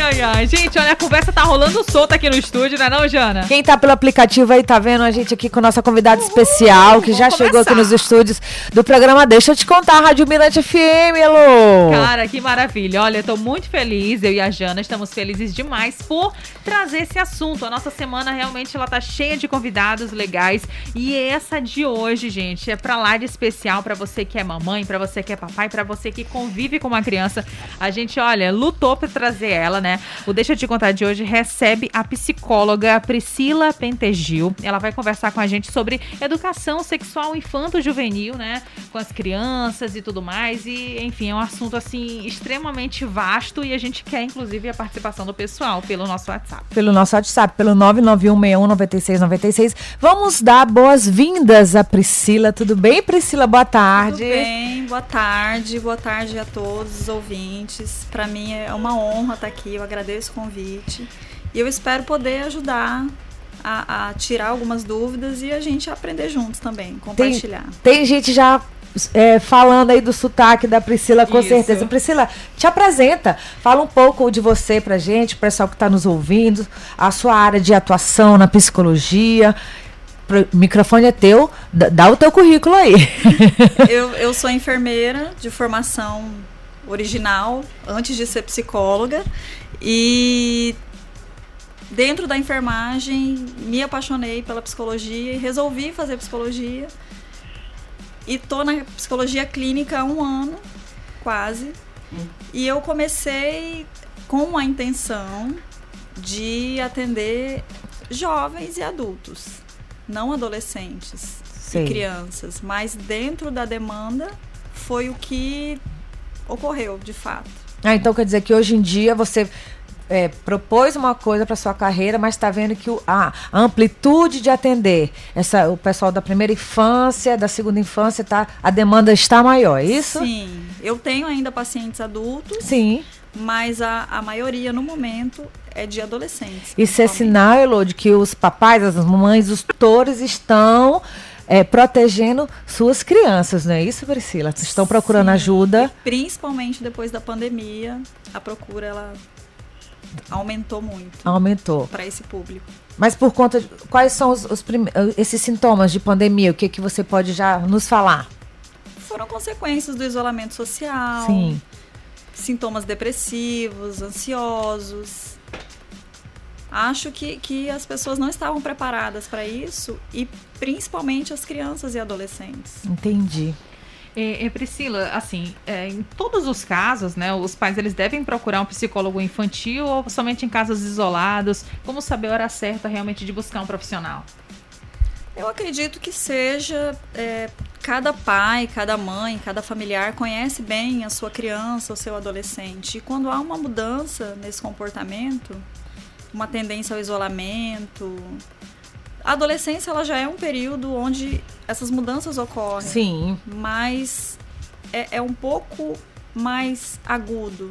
Ai, ai, ai. Gente, olha, a conversa tá rolando solta aqui no estúdio, não é não, Jana? Quem tá pelo aplicativo aí tá vendo a gente aqui com nossa convidada especial, que já chegou aqui nos estúdios do programa Deixa eu te contar, Rádio Mirante FM, Elô! Cara, que maravilha. Olha, eu tô muito feliz, eu e a Jana estamos felizes demais por trazer esse assunto. A nossa semana realmente ela tá cheia de convidados legais e essa de hoje, gente, é pra lá de especial pra você que é mamãe, pra você que é papai, pra você que convive com uma criança. A gente, olha, lutou pra trazer ela, né? O Deixa te contar de hoje recebe a psicóloga Priscila Pentegil. Ela vai conversar com a gente sobre educação sexual infanto-juvenil, né? Com as crianças e tudo mais. E, enfim, é um assunto assim extremamente vasto e a gente quer, inclusive, a participação do pessoal pelo nosso WhatsApp. Pelo nosso WhatsApp, pelo 991619696. Vamos dar boas-vindas a Priscila. Tudo bem, Priscila? Boa tarde. Tudo bem, boa tarde, boa tarde a todos os ouvintes. Para mim é uma honra estar aqui, eu agradeço o convite e eu espero poder ajudar a, a tirar algumas dúvidas e a gente aprender juntos também, compartilhar. Tem gente já é, falando aí do sotaque da Priscila, com Isso. certeza. Priscila, te apresenta. Fala um pouco de você pra gente, o pessoal que está nos ouvindo, a sua área de atuação na psicologia. O microfone é teu, dá, o teu currículo aí. Eu, eu sou enfermeira de formação original, antes de ser psicóloga, e dentro da enfermagem me apaixonei pela psicologia e resolvi fazer psicologia. E tô na psicologia clínica há um ano, quase. E eu comecei com a intenção de atender jovens e adultos, não adolescentes Sei. e crianças, mas dentro da demanda foi o que ocorreu, de fato. Ah, então quer dizer que hoje em dia você é, propôs uma coisa para sua carreira, mas está vendo que o- a, a amplitude de atender essa, o pessoal da primeira infância, da segunda infância, tá, a demanda está maior, é isso? Sim, eu tenho ainda pacientes adultos, Sim. mas a, a maioria no momento é de adolescentes. Isso é sinal, Elô, de que os papais, as mamães, os tutores estão é, protegendo suas crianças, não é isso, Priscila? Estão procurando Sim, ajuda. e principalmente depois da pandemia, a procura ela aumentou muito Aumentou. para esse público. Mas por conta de. Quais são os, os prime- esses sintomas de pandemia? O que, que você pode já nos falar? Foram consequências do isolamento social, Sim. sintomas depressivos, ansiosos. Acho que, que as pessoas não estavam preparadas para isso e principalmente as crianças e adolescentes. Entendi. É, é, Priscila, assim, é, em todos os casos, né, os pais eles devem procurar um psicólogo infantil ou somente em casos isolados? Como saber a hora certa realmente de buscar um profissional? Eu acredito que seja é, cada pai, cada mãe, cada familiar conhece bem a sua criança, o seu adolescente. E quando há uma mudança nesse comportamento, uma tendência ao isolamento, a adolescência ela já é um período onde essas mudanças ocorrem. Sim. mas é, é um pouco mais agudo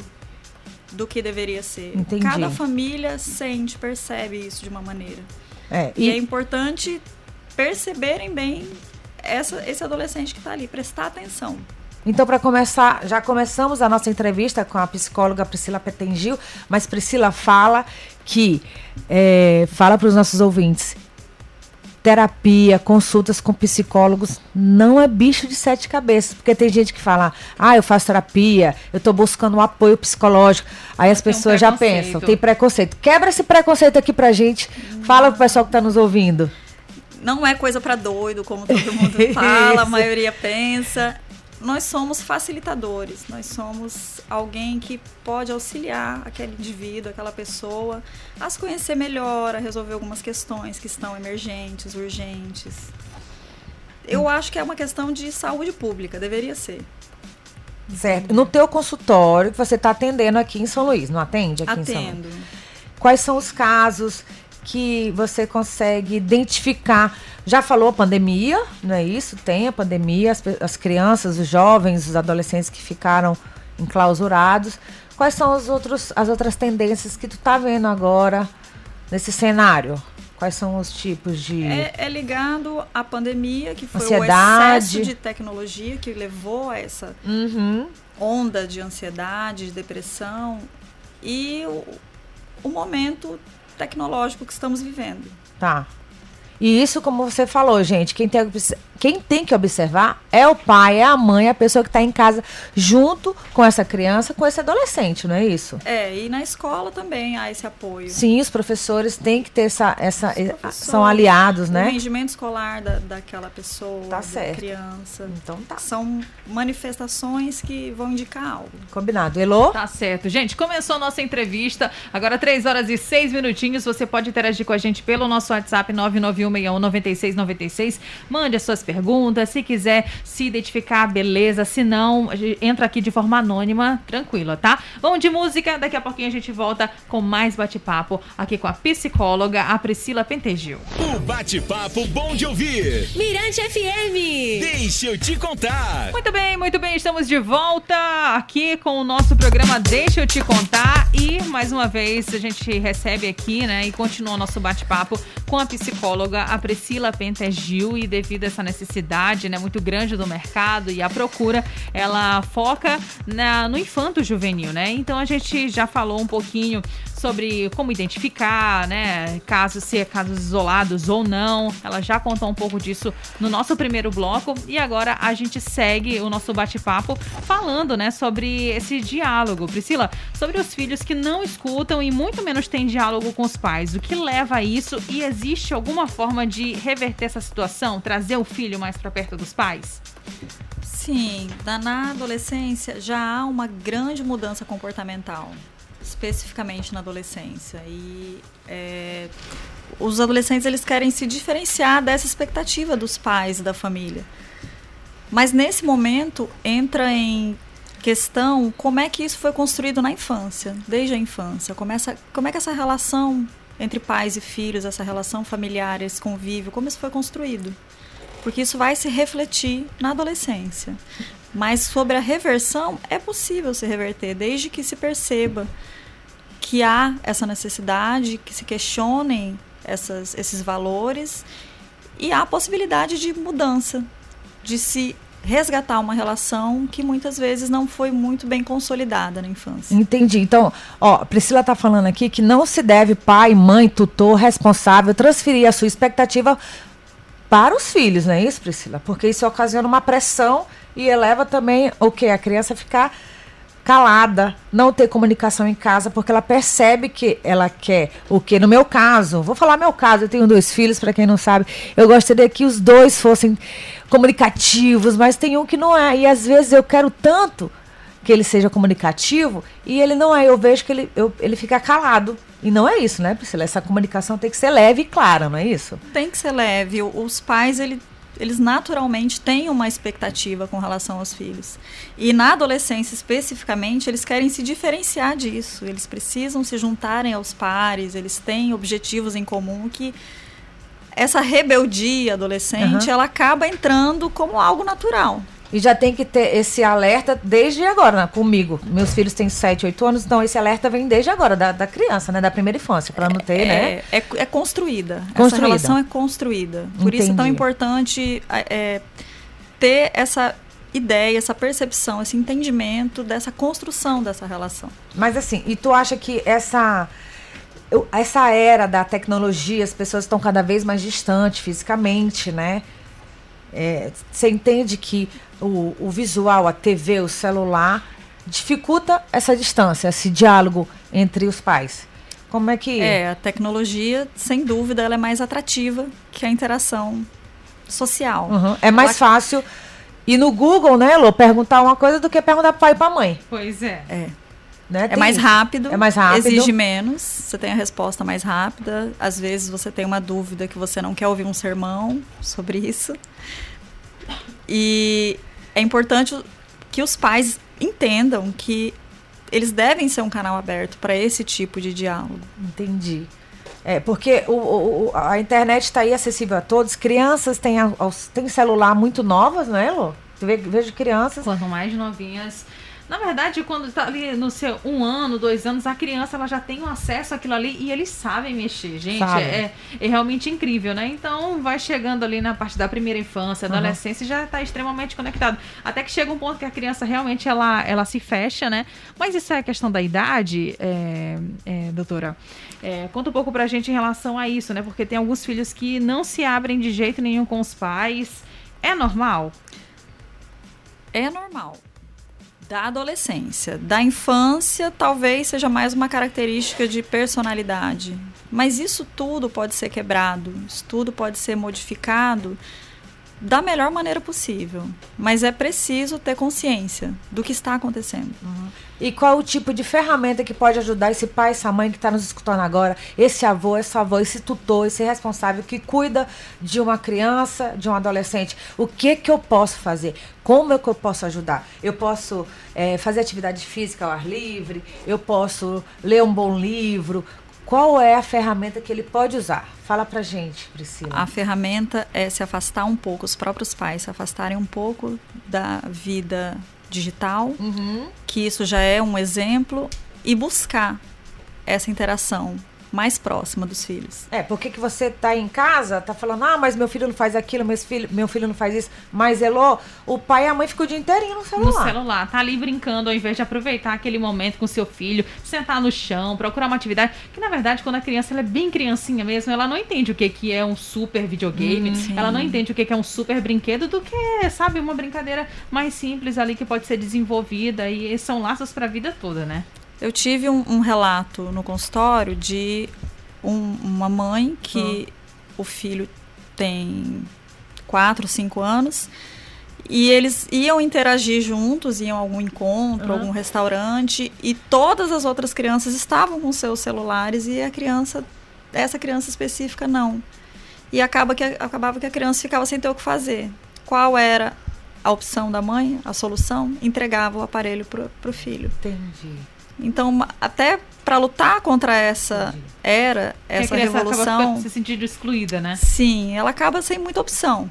do que deveria ser. Entendi. Cada família sente, percebe isso de uma maneira. É, E, é e, importante perceberem bem essa, esse adolescente que está ali, prestar atenção. Então, para começar, já começamos a nossa entrevista com a psicóloga Priscila Petengil, mas Priscila fala que é, fala para os nossos ouvintes. Terapia, consultas com psicólogos não é bicho de sete cabeças, porque tem gente que fala, ah, eu faço terapia, eu estou buscando um apoio psicológico. Aí as Tem um pessoas já pensam, tem preconceito. Quebra esse preconceito aqui pra gente. Fala pro pessoal que está nos ouvindo. Não é coisa para doido, como todo mundo fala, a maioria pensa. Nós somos facilitadores, nós somos alguém que pode auxiliar aquele indivíduo, aquela pessoa, a se conhecer melhor, a resolver algumas questões que estão emergentes, urgentes. Eu acho que é uma questão de saúde pública, deveria ser. Certo. No teu consultório que você está atendendo aqui em São Luís, não atende aqui em São Luís? Atendo. Quais são os casos que você consegue identificar? Já falou pandemia, não é isso? Tem a pandemia, as, as crianças, os jovens, os adolescentes que ficaram enclausurados. Quais são os outros, as outras tendências que tu tá vendo agora nesse cenário? Quais são os tipos de. É, é ligado à pandemia, que foi o Ansiedade. excesso de tecnologia que levou a essa Uhum. onda de ansiedade, de depressão e o, o momento tecnológico que estamos vivendo. Tá. E isso, como você falou, gente, quem tem, quem tem que observar é o pai, é a mãe, é a pessoa que está em casa junto com essa criança, com esse adolescente, não é isso? É, e na escola também há esse apoio. Sim, os professores têm que ter essa. essa são aliados, O né? rendimento escolar da, daquela pessoa, Tá da certo. criança. Então tá. São manifestações que vão indicar algo. Combinado. Elô? Tá certo. Gente, começou a nossa entrevista. Agora, 3 horas e 6 minutinhos. Você pode interagir com a gente pelo nosso WhatsApp 991619696. Mande as suas perguntas. Se quiser se identificar, beleza. Se não, entra aqui de forma anônima, tranquila, tá? Vamos de música. Daqui a pouquinho a gente volta com mais bate-papo aqui com a psicóloga, a Priscila Pentegil. O bate-papo bom de ouvir. Mirante FM. Deixa eu te contar. Muito bem, muito bem, estamos de volta aqui com o nosso programa Deixa eu te contar e mais uma vez a gente recebe aqui, né, e continua o nosso bate-papo com a psicóloga a Priscila Pentegil e devido a essa necessidade, né, muito grande do mercado e a procura, ela foca na, no infanto juvenil, né? Então a gente já falou um pouquinho sobre como identificar, né, casos, se é casos isolados ou não. Ela já contou um pouco disso no nosso primeiro bloco e agora a gente segue o nosso bate-papo falando, né, sobre esse diálogo. Priscila, sobre os filhos que não escutam e muito menos têm diálogo com os pais. O que leva a isso e existe alguma forma de reverter essa situação, trazer o filho mais para perto dos pais? Sim, na adolescência já há uma grande mudança comportamental, especificamente na adolescência. E é, os adolescentes eles querem se diferenciar dessa expectativa dos pais e da família. Mas nesse momento entra em questão como é que isso foi construído na infância, desde a infância. Começa, como é que essa relação entre pais e filhos, essa relação familiar, esse convívio, como isso foi construído? porque isso vai se refletir na adolescência. Mas sobre a reversão, é possível se reverter, desde que se perceba que há essa necessidade, que se questionem essas, esses valores e há a possibilidade de mudança, de se resgatar uma relação que muitas vezes não foi muito bem consolidada na infância. Entendi. Então, ó, Priscila está falando aqui que não se deve pai, mãe, tutor, responsável transferir a sua expectativa para os filhos, não é isso, Priscila? Porque isso ocasiona uma pressão e eleva também o que? A criança ficar calada, não ter comunicação em casa, porque ela percebe que ela quer o que? No meu caso, vou falar meu caso, eu tenho dois filhos, para quem não sabe, eu gostaria que os dois fossem comunicativos, mas tem um que não é, e às vezes eu quero tanto que ele seja comunicativo e ele não é. Eu vejo que ele, eu, ele fica calado. E não é isso, né, Priscila? Essa comunicação tem que ser leve e clara, não é isso? Tem que ser leve. Os pais, ele- eles naturalmente têm uma expectativa com relação aos filhos. E na adolescência, especificamente, eles querem se diferenciar disso. Eles precisam se juntarem aos pares, eles têm objetivos em comum que essa rebeldia adolescente, Aham. ela acaba entrando como algo natural. E já tem que ter esse alerta desde agora, né, comigo. Meus filhos têm 7, 8 anos, então esse alerta vem desde agora, da, da criança, né? Da primeira infância, para não ter, né? É, é, é construída. Essa Construída. relação é construída. Por isso é tão Entendi. importante é, ter essa ideia, essa percepção, esse entendimento dessa construção dessa relação. Mas assim, e tu acha que essa essa era da tecnologia, as pessoas estão cada vez mais distantes fisicamente, né? É, Você entende que o, o visual, a TV, o celular dificulta essa distância, esse diálogo entre os pais. Como é que É, a tecnologia, sem dúvida, ela é mais atrativa que a interação social. Uhum. É mais Ela- fácil ir no Google, né, Lô, perguntar uma coisa do que perguntar pro pai e pra mãe, Pois é. É. né? É Tem mais isso. rápido, É mais rápido. exige menos, você tem a resposta mais rápida. Às vezes você tem uma dúvida que você não quer ouvir um sermão sobre isso. E é importante que os pais entendam que eles devem ser um canal aberto para esse tipo de diálogo. Entendi. É, porque o, o- a internet está aí acessível a todos. Crianças têm, têm celular muito novas, não é, Lô? Vejo crianças. Quanto mais novinhas, Na verdade, quando tá ali no seu um ano, dois anos, a criança ela já tem um acesso àquilo ali e eles sabem mexer, gente. É, é, realmente incrível, né? Então vai chegando ali na parte da primeira infância, adolescência, uhum. já está extremamente conectado. Até que chega um ponto que a criança realmente ela, ela se fecha, né? Mas isso é questão da idade, é, é, doutora. É, conta um pouco pra gente em relação a isso, né? Porque tem alguns filhos que não se abrem de jeito nenhum com os pais. É normal? É normal. Da adolescência. Da infância, talvez seja mais uma característica de personalidade. Mas isso tudo pode ser quebrado, isso tudo pode ser modificado da melhor maneira possível. Mas é preciso ter consciência do que está acontecendo. Uhum. E qual o tipo de ferramenta que pode ajudar esse pai, essa mãe que está nos escutando agora, esse avô, essa avó, esse tutor, esse responsável que cuida de uma criança, de um adolescente? O que que eu posso fazer? Como é que eu posso ajudar? Eu posso é, fazer atividade física ao ar livre? Eu posso ler um bom livro? Qual é a ferramenta que ele pode usar? Fala pra gente, Priscila. A ferramenta é se afastar um pouco, os próprios pais se afastarem um pouco da vida digital, uhum. que isso já é um exemplo, e buscar essa interação mais próxima dos filhos. É, porque que você tá em casa, tá falando, ah, mas meu filho não faz aquilo, meu filho, meu filho não faz isso. Mas, Elô, o pai e a mãe ficam o dia inteirinho no celular. No celular, tá ali brincando, ao invés de aproveitar aquele momento com seu filho, sentar no chão, procurar uma atividade. Que, na verdade, quando a criança ela é bem criancinha mesmo, ela não entende o que, que é um super videogame, hum, ela não entende o que, que é um super brinquedo, do que, sabe, uma brincadeira mais simples ali que pode ser desenvolvida. E são laços para a vida toda, né? Eu tive um, um relato no consultório de um, uma mãe que ah. o filho tem 4, 5 anos e eles iam interagir juntos, iam a algum encontro, uhum. algum restaurante, e todas as outras crianças estavam com seus celulares e a criança, essa criança específica não. E acaba que, acabava que a criança ficava sem ter o que fazer. Qual era a opção da mãe, a solução? Entregava o aparelho para o filho. Entendi. Então, até para lutar contra essa era, essa que a revolução, acaba se sentindo excluída, né? Sim, ela acaba sem muita opção.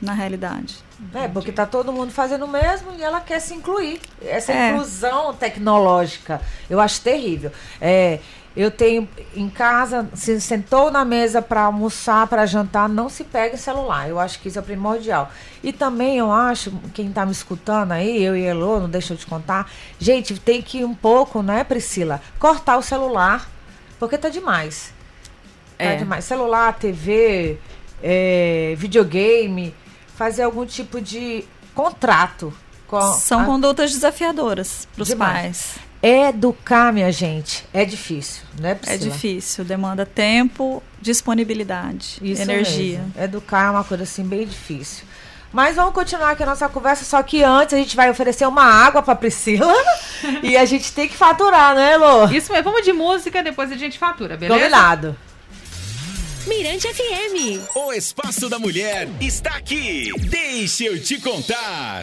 Na realidade. É, porque tá todo mundo fazendo o mesmo e ela quer se incluir. Essa é. inclusão tecnológica, eu acho terrível. É, eu tenho em casa, se sentou na mesa para almoçar, para jantar, não se pega celular. Eu acho que isso é primordial. E também eu acho, quem está me escutando aí, eu e Elô, não deixa eu te contar, gente, tem que um pouco, né, Priscila, cortar o celular, porque tá demais. Tá é. demais. Celular, TV, é, videogame, fazer algum tipo de contrato. São a... condutas desafiadoras para os pais. Educar, minha gente, é difícil, né, Priscila? É difícil, demanda tempo, disponibilidade, Isso energia. Mesmo. Educar é uma coisa assim bem difícil. Mas vamos continuar aqui a nossa conversa, só que antes a gente vai oferecer uma água para Priscila e a gente tem que faturar, né, Lô? Isso mesmo, vamos de música, depois a gente fatura, beleza? Combinado. Mirante FM. O Espaço da Mulher está aqui. Deixa eu te contar.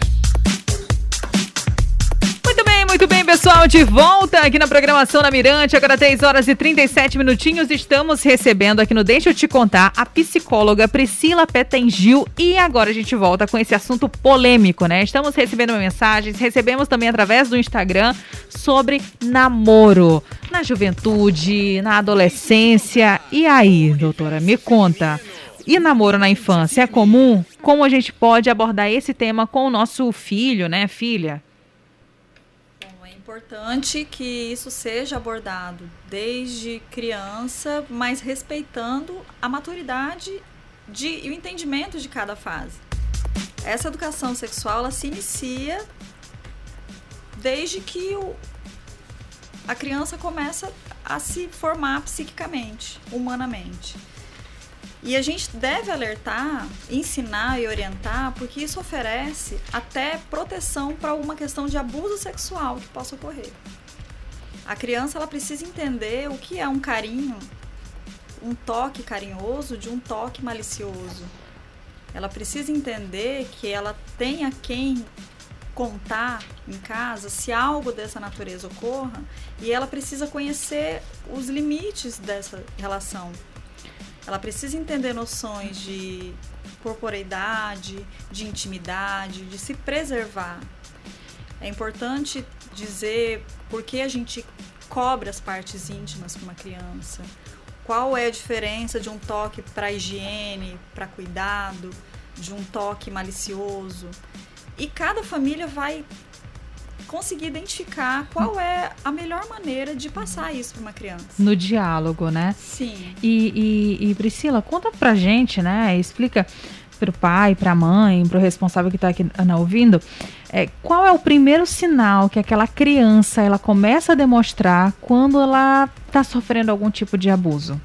Muito bem, pessoal. De volta aqui na programação da Mirante, agora 10 horas e 37 minutinhos. Estamos recebendo aqui no Deixa eu te contar a psicóloga Priscila Petengil. E agora a gente volta com esse assunto polêmico, né? Estamos recebendo mensagens, recebemos também através do Instagram sobre namoro na juventude, na adolescência. E aí, doutora, me conta. E namoro na infância é comum? Como a gente pode abordar esse tema com o nosso filho, né, filha? Importante que isso seja abordado desde criança, mas respeitando a maturidade de, e o entendimento de cada fase. Essa educação sexual ela se inicia desde que o, a criança começa a se formar psiquicamente, humanamente. E a gente deve alertar, ensinar e orientar, porque isso oferece até proteção para alguma questão de abuso sexual que possa ocorrer. A criança ela precisa entender o que é um carinho, um toque carinhoso de um toque malicioso. Ela precisa entender que ela tem a quem contar em casa se algo dessa natureza ocorra e ela precisa conhecer os limites dessa relação ela precisa entender noções de corporeidade, de intimidade, de se preservar. É importante dizer por que a gente cobre as partes íntimas com uma criança. Qual é a diferença de um toque para higiene, para cuidado, de um toque malicioso? E cada família vai conseguir identificar qual é a melhor maneira de passar isso para uma criança. No diálogo, né? Sim. E, e, e Priscila, conta pra gente, né? Explica pro pai, pra mãe, pro responsável que está aqui Ana, ouvindo, é, qual é o primeiro sinal que aquela criança ela começa a demonstrar quando ela está sofrendo algum tipo de abuso?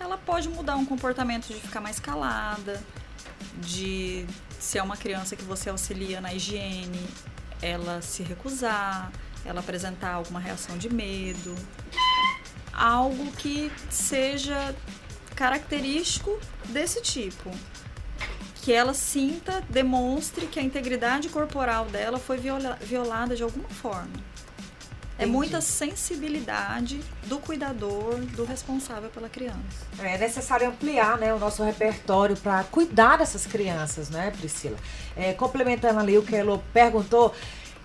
Ela pode mudar um comportamento de ficar mais calada, de se é uma criança que você auxilia na higiene, ela se recusar, ela apresentar alguma reação de medo, algo que seja característico desse tipo. Que ela sinta, demonstre que a integridade corporal dela foi viola, violada de alguma forma. É muita sensibilidade do cuidador, do responsável pela criança. É necessário ampliar né, o nosso repertório para cuidar dessas crianças, né, Priscila? É, complementando ali o que ela perguntou,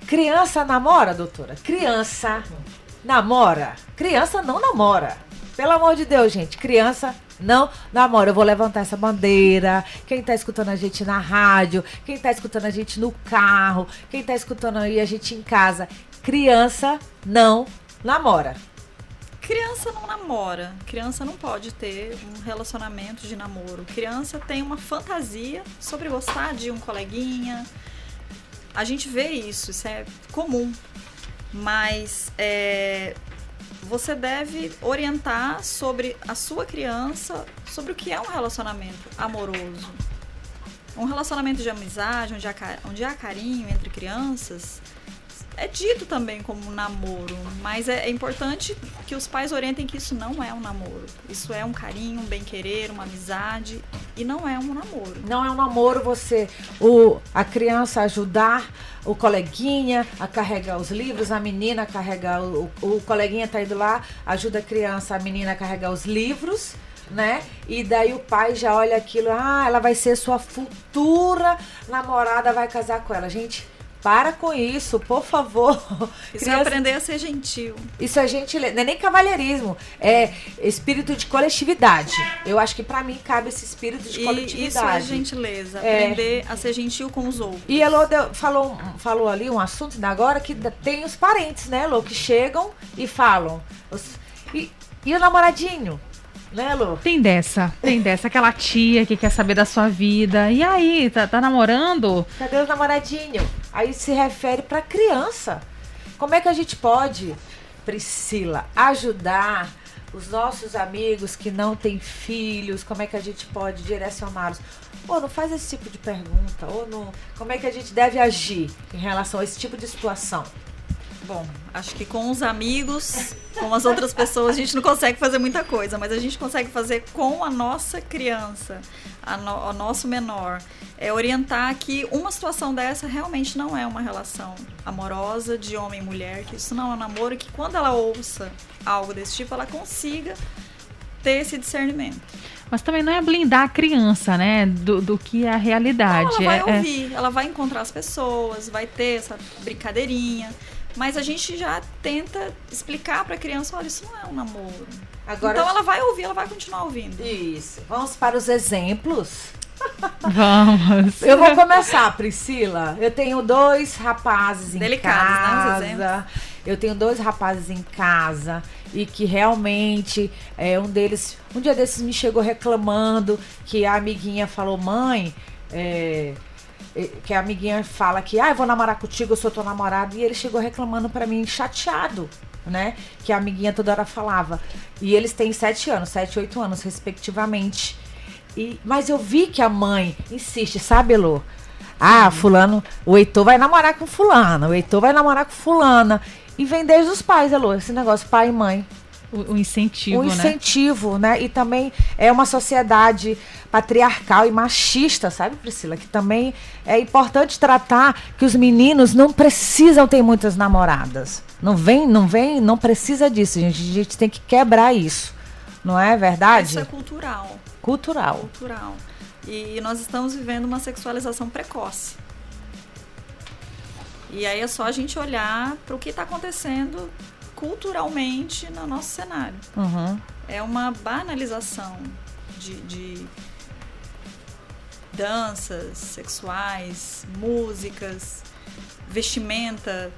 criança namora, doutora? Criança namora? Criança não namora. Pelo amor de Deus, gente, criança não namora. Eu vou levantar essa bandeira. Quem tá escutando a gente na rádio, quem tá escutando a gente no carro, quem tá escutando aí a gente em casa, criança não namora. Criança não namora. Criança não pode ter um relacionamento de namoro. Criança tem uma fantasia sobre gostar de um coleguinha. A gente vê isso, isso é comum. Mas é, você deve orientar sobre a sua criança, sobre o que é um relacionamento amoroso. Um relacionamento de amizade, onde há, onde há carinho entre crianças, é dito também como namoro, mas é, é, importante que os pais orientem que isso não é um namoro. Isso é um carinho, um bem-querer, uma amizade e não é um namoro. Não é um namoro você, o, a criança ajudar o coleguinha a carregar os livros, a menina a carregar, o, o coleguinha tá indo lá, ajuda a criança, a menina a carregar os livros né? E daí o pai já olha aquilo, ah, ela vai ser sua futura namorada, vai casar com ela. Gente, para com isso, por favor. Isso Criança... é aprender a ser gentil. Isso é gentileza, não é nem cavalheirismo, é espírito de coletividade. Eu acho que para mim cabe esse espírito de e coletividade. Isso é gentileza, é... aprender a ser gentil com os outros. E Elô falou, falou ali um assunto da agora que tem os parentes, né, Elô, que chegam e falam. E, e o namoradinho? Né, Lu? Tem dessa, tem dessa. Aquela tia que quer saber da sua vida. E aí, tá, tá namorando? Cadê o namoradinho? Aí se refere pra criança. Como é que a gente pode, Priscila, ajudar os nossos amigos que não têm filhos? Como é que a gente pode direcioná-los? Ou não faz esse tipo de pergunta? Ou não, como é que a gente deve agir em relação a esse tipo de situação? Bom, acho que com os amigos, com as outras pessoas, a gente não consegue fazer muita coisa, mas a gente consegue fazer com a nossa criança, a no, o nosso menor. É orientar que uma situação dessa realmente não é uma relação amorosa de homem e mulher, que isso não é um namoro, que quando ela ouça algo desse tipo, ela consiga ter esse discernimento. Mas também não é blindar a criança, né? Do, do que é a realidade. Não, ela vai é, é ouvir, é... ela vai encontrar as pessoas, vai ter essa brincadeirinha. Mas a gente já tenta explicar para a criança, olha, isso não é um namoro. Agora, então ela vai ouvir, ela vai continuar ouvindo. Isso. Vamos para os exemplos. Vamos. Eu vou começar, Priscila. Eu tenho dois rapazes em Delicados, casa. Né, eu tenho dois rapazes em casa e que realmente é, um deles, um dia desses me chegou reclamando que a amiguinha falou, mãe, é, que a amiguinha fala que, ah, eu vou namorar contigo, eu sou tua namorada, e ele chegou reclamando para mim, chateado, né? Que a amiguinha toda hora falava. E eles têm sete anos, sete, oito anos, respectivamente. E, mas eu vi que a mãe insiste, sabe, Elô? Ah, fulano, o Heitor vai namorar com fulano, o Heitor vai namorar com fulana. E vem desde os pais, Elô, esse negócio, pai e mãe. O, o incentivo, o incentivo, né? né? E também é uma sociedade patriarcal e machista, sabe, Priscila? Que também é importante tratar que os meninos não precisam ter muitas namoradas. Não vem, não vem, não precisa disso, gente. A gente tem que quebrar isso. Não é verdade? Isso é cultural. Cultural. Cultural. E nós estamos vivendo uma sexualização precoce. E aí é só a gente olhar para o que está acontecendo culturalmente no nosso cenário. Uhum. É uma banalização de, de danças sexuais, músicas, vestimenta.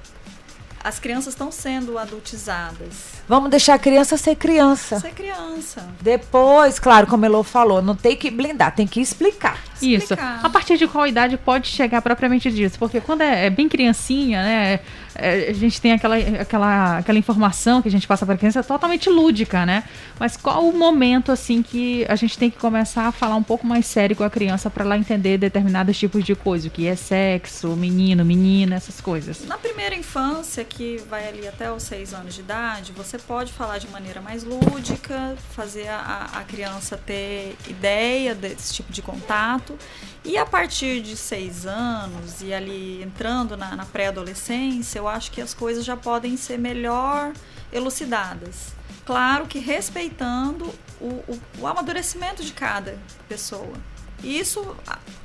As crianças estão sendo adultizadas. Vamos deixar a criança ser criança. Ser criança. Depois, claro, como Elô falou, não tem que blindar, tem que explicar. Isso. Explicar. A partir de qual idade pode chegar propriamente disso? Porque quando é, é bem criancinha, né? É, a gente tem aquela, aquela, aquela informação que a gente passa para a criança totalmente lúdica, né? Mas qual o momento, assim, que a gente tem que começar a falar um pouco mais sério com a criança para ela entender determinados tipos de coisa? O que é sexo, menino, menina, essas coisas. Na primeira infância, que vai ali até os seis anos de idade, você pode falar de maneira mais lúdica, fazer a, a criança ter ideia desse tipo de contato. E a partir de seis anos e ali entrando na, na pré-adolescência, eu acho que as coisas já podem ser melhor elucidadas. Claro que respeitando o, o, o amadurecimento de cada pessoa. Isso,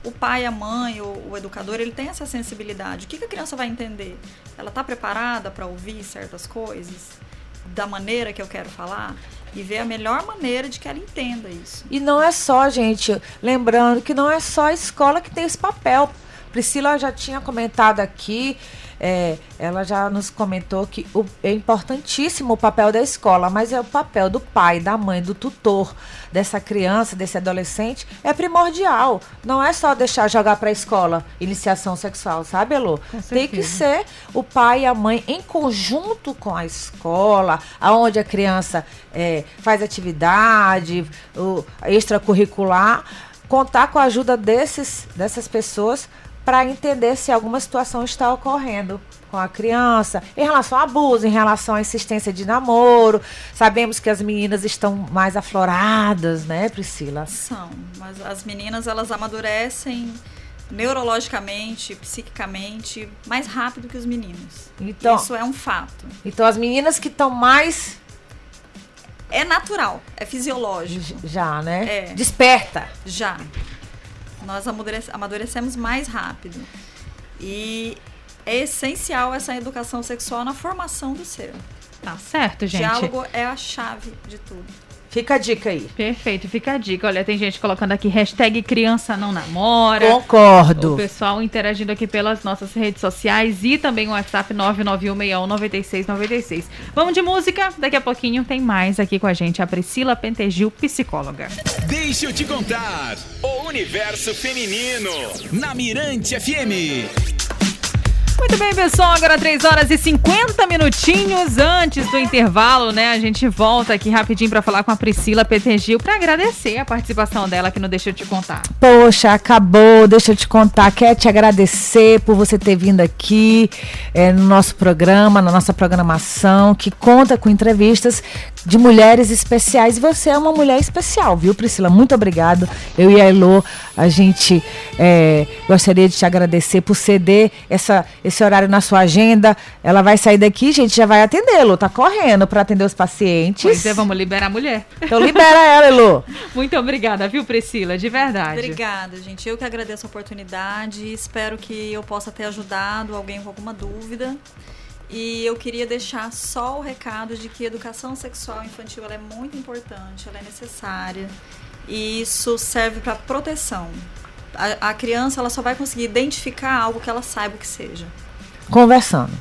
o pai, a mãe, o, o educador, ele tem essa sensibilidade. O que, que a criança vai entender? Ela está preparada para ouvir certas coisas da maneira que eu quero falar? E ver a melhor maneira de que ela entenda isso. E não é só, gente, lembrando que não é só a escola que tem esse papel. Priscila já tinha comentado aqui, é, ela já nos comentou que o- é importantíssimo o papel da escola, mas é o papel do pai, da mãe, do tutor dessa criança, desse adolescente, é primordial. Não é só deixar jogar para a escola iniciação sexual, sabe, Elô? Tem que ser o pai e a mãe em conjunto com a escola, aonde a criança é, faz atividade, o extracurricular, contar com a ajuda desses, dessas pessoas para entender se alguma situação está ocorrendo com a criança, em relação ao abuso, em relação à insistência de namoro. Sabemos que as meninas estão mais afloradas, né, Priscila? São, mas as meninas elas amadurecem neurologicamente, psiquicamente mais rápido que os meninos. Então, Isso é um fato. então as meninas que estão mais É natural, é fisiológico. já, né? É. Desperta. Já. Nós amadurece- amadurecemos mais rápido. E é essencial essa educação sexual na formação do ser. Tá certo, gente. Diálogo é a chave de tudo. Fica a dica aí. Perfeito, fica a dica. Olha, tem gente colocando aqui hashtag criança não namora. O Concordo. pessoal interagindo aqui pelas nossas redes sociais e também o WhatsApp 991619696. Vamos de música? Daqui a pouquinho tem mais aqui com a gente a Priscila Pentegil, psicóloga. Deixa eu te contar. O universo feminino. Na Mirante FM. Muito bem, pessoal. Agora 3 horas e 50 minutinhos antes do intervalo, né? A gente volta aqui rapidinho para falar com a Priscila Pentegil para agradecer a participação dela que não deixa eu te contar. Poxa, acabou. Deixa eu te contar. Quero te agradecer por você ter vindo aqui eh, no nosso programa, na nossa programação, que conta com entrevistas de mulheres especiais. E você é uma mulher especial, viu, Priscila? Muito obrigado. Eu e a Elô, a gente eh, gostaria de te agradecer por ceder essa, esse horário na sua agenda. Ela vai sair daqui, gente, já vai atendê-lo. Tá correndo para atender os pacientes. Pois é, vamos liberar a mulher. Então libera ela, Elô. Muito obrigada, viu, Priscila? De verdade. Obrigada, gente. Eu que agradeço a oportunidade. Espero que eu possa ter ajudado alguém com alguma dúvida. E eu queria deixar só o recado de que a educação sexual infantil ela é muito importante, ela é necessária. E isso serve para proteção. A, a criança ela só vai conseguir identificar algo que ela saiba que seja. Conversando.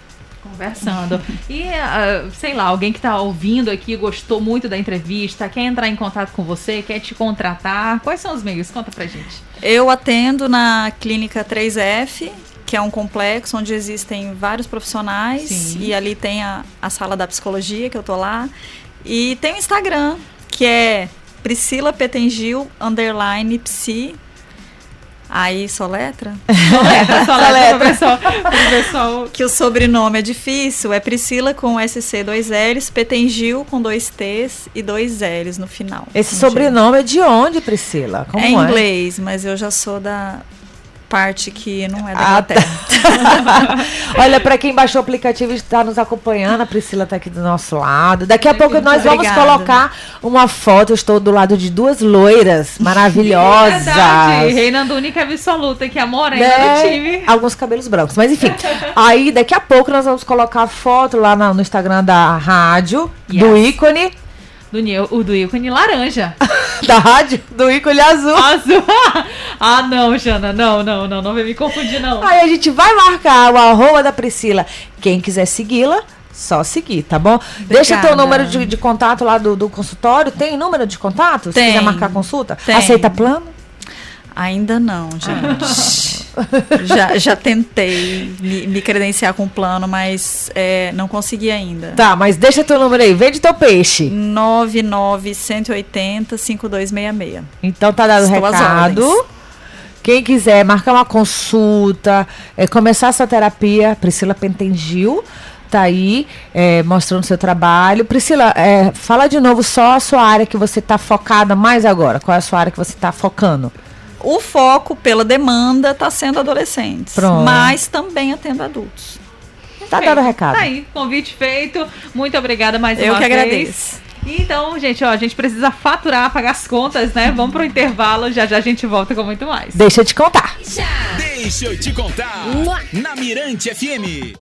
Conversando. E, ah, sei lá, alguém que tá ouvindo aqui, gostou muito da entrevista, quer entrar em contato com você, quer te contratar, quais são os meios? Conta pra gente. Eu atendo na clínica 3F, que é um complexo onde existem vários profissionais Sim. e ali tem a, a sala da psicologia que eu tô lá e tem o Instagram que é Priscila Petengil underline psi. Aí soletra? Soletra, soletra, pro pessoal, pro pessoal. Que o sobrenome é difícil, é Priscila com SC dois L's, Petengil com dois T's e dois L's no final. Esse No sobrenome é de onde, Priscila? Como é em inglês, mas eu já sou da parte que não é da ah, tá. Olha, para quem baixou o aplicativo e está nos acompanhando, a Priscila está aqui do nosso lado. Daqui a pouco nós vamos colocar uma foto. Eu estou do lado de duas loiras maravilhosas. É verdade. Reinando única absoluta, que é a morena né? do time. Alguns cabelos brancos, mas enfim. aí daqui a pouco nós vamos colocar a foto lá no, no Instagram da rádio, yes. do ícone do, o do ícone laranja. da rádio? Do ícone azul. Azul. ah, não, Jana. Não, não, não. Não vai me confundir, não. Aí a gente vai marcar o arroba da Priscila. Quem quiser segui-la, só seguir, tá bom? Obrigada. Deixa teu número de, de contato lá do, do, consultório. Tem número de contato? Tem. Se quiser marcar consulta? Tem. Aceita plano? Ainda não, gente. já, já tentei me, me, credenciar com o plano, mas é, não consegui ainda. Tá, mas deixa teu número aí. Vende teu peixe. 99180-5266. Então tá dado o recado. Quem quiser marcar uma consulta, é, começar a sua terapia, Priscila Pentengil tá aí é, mostrando seu trabalho. Priscila, é, fala de novo só a sua área que você está focada mais agora. Qual é a sua área que você está focando? O foco pela demanda está sendo adolescentes, Pronto. mas também atendo adultos. Tá dando recado. Tá aí, convite feito. Muito obrigada mais Eu uma vez. Eu que agradeço. Então, gente, ó, a gente precisa faturar, pagar as contas, né? Vamos pro intervalo, já já a gente volta com muito mais. Deixa eu te contar. Deixa eu te contar. Na Mirante FM.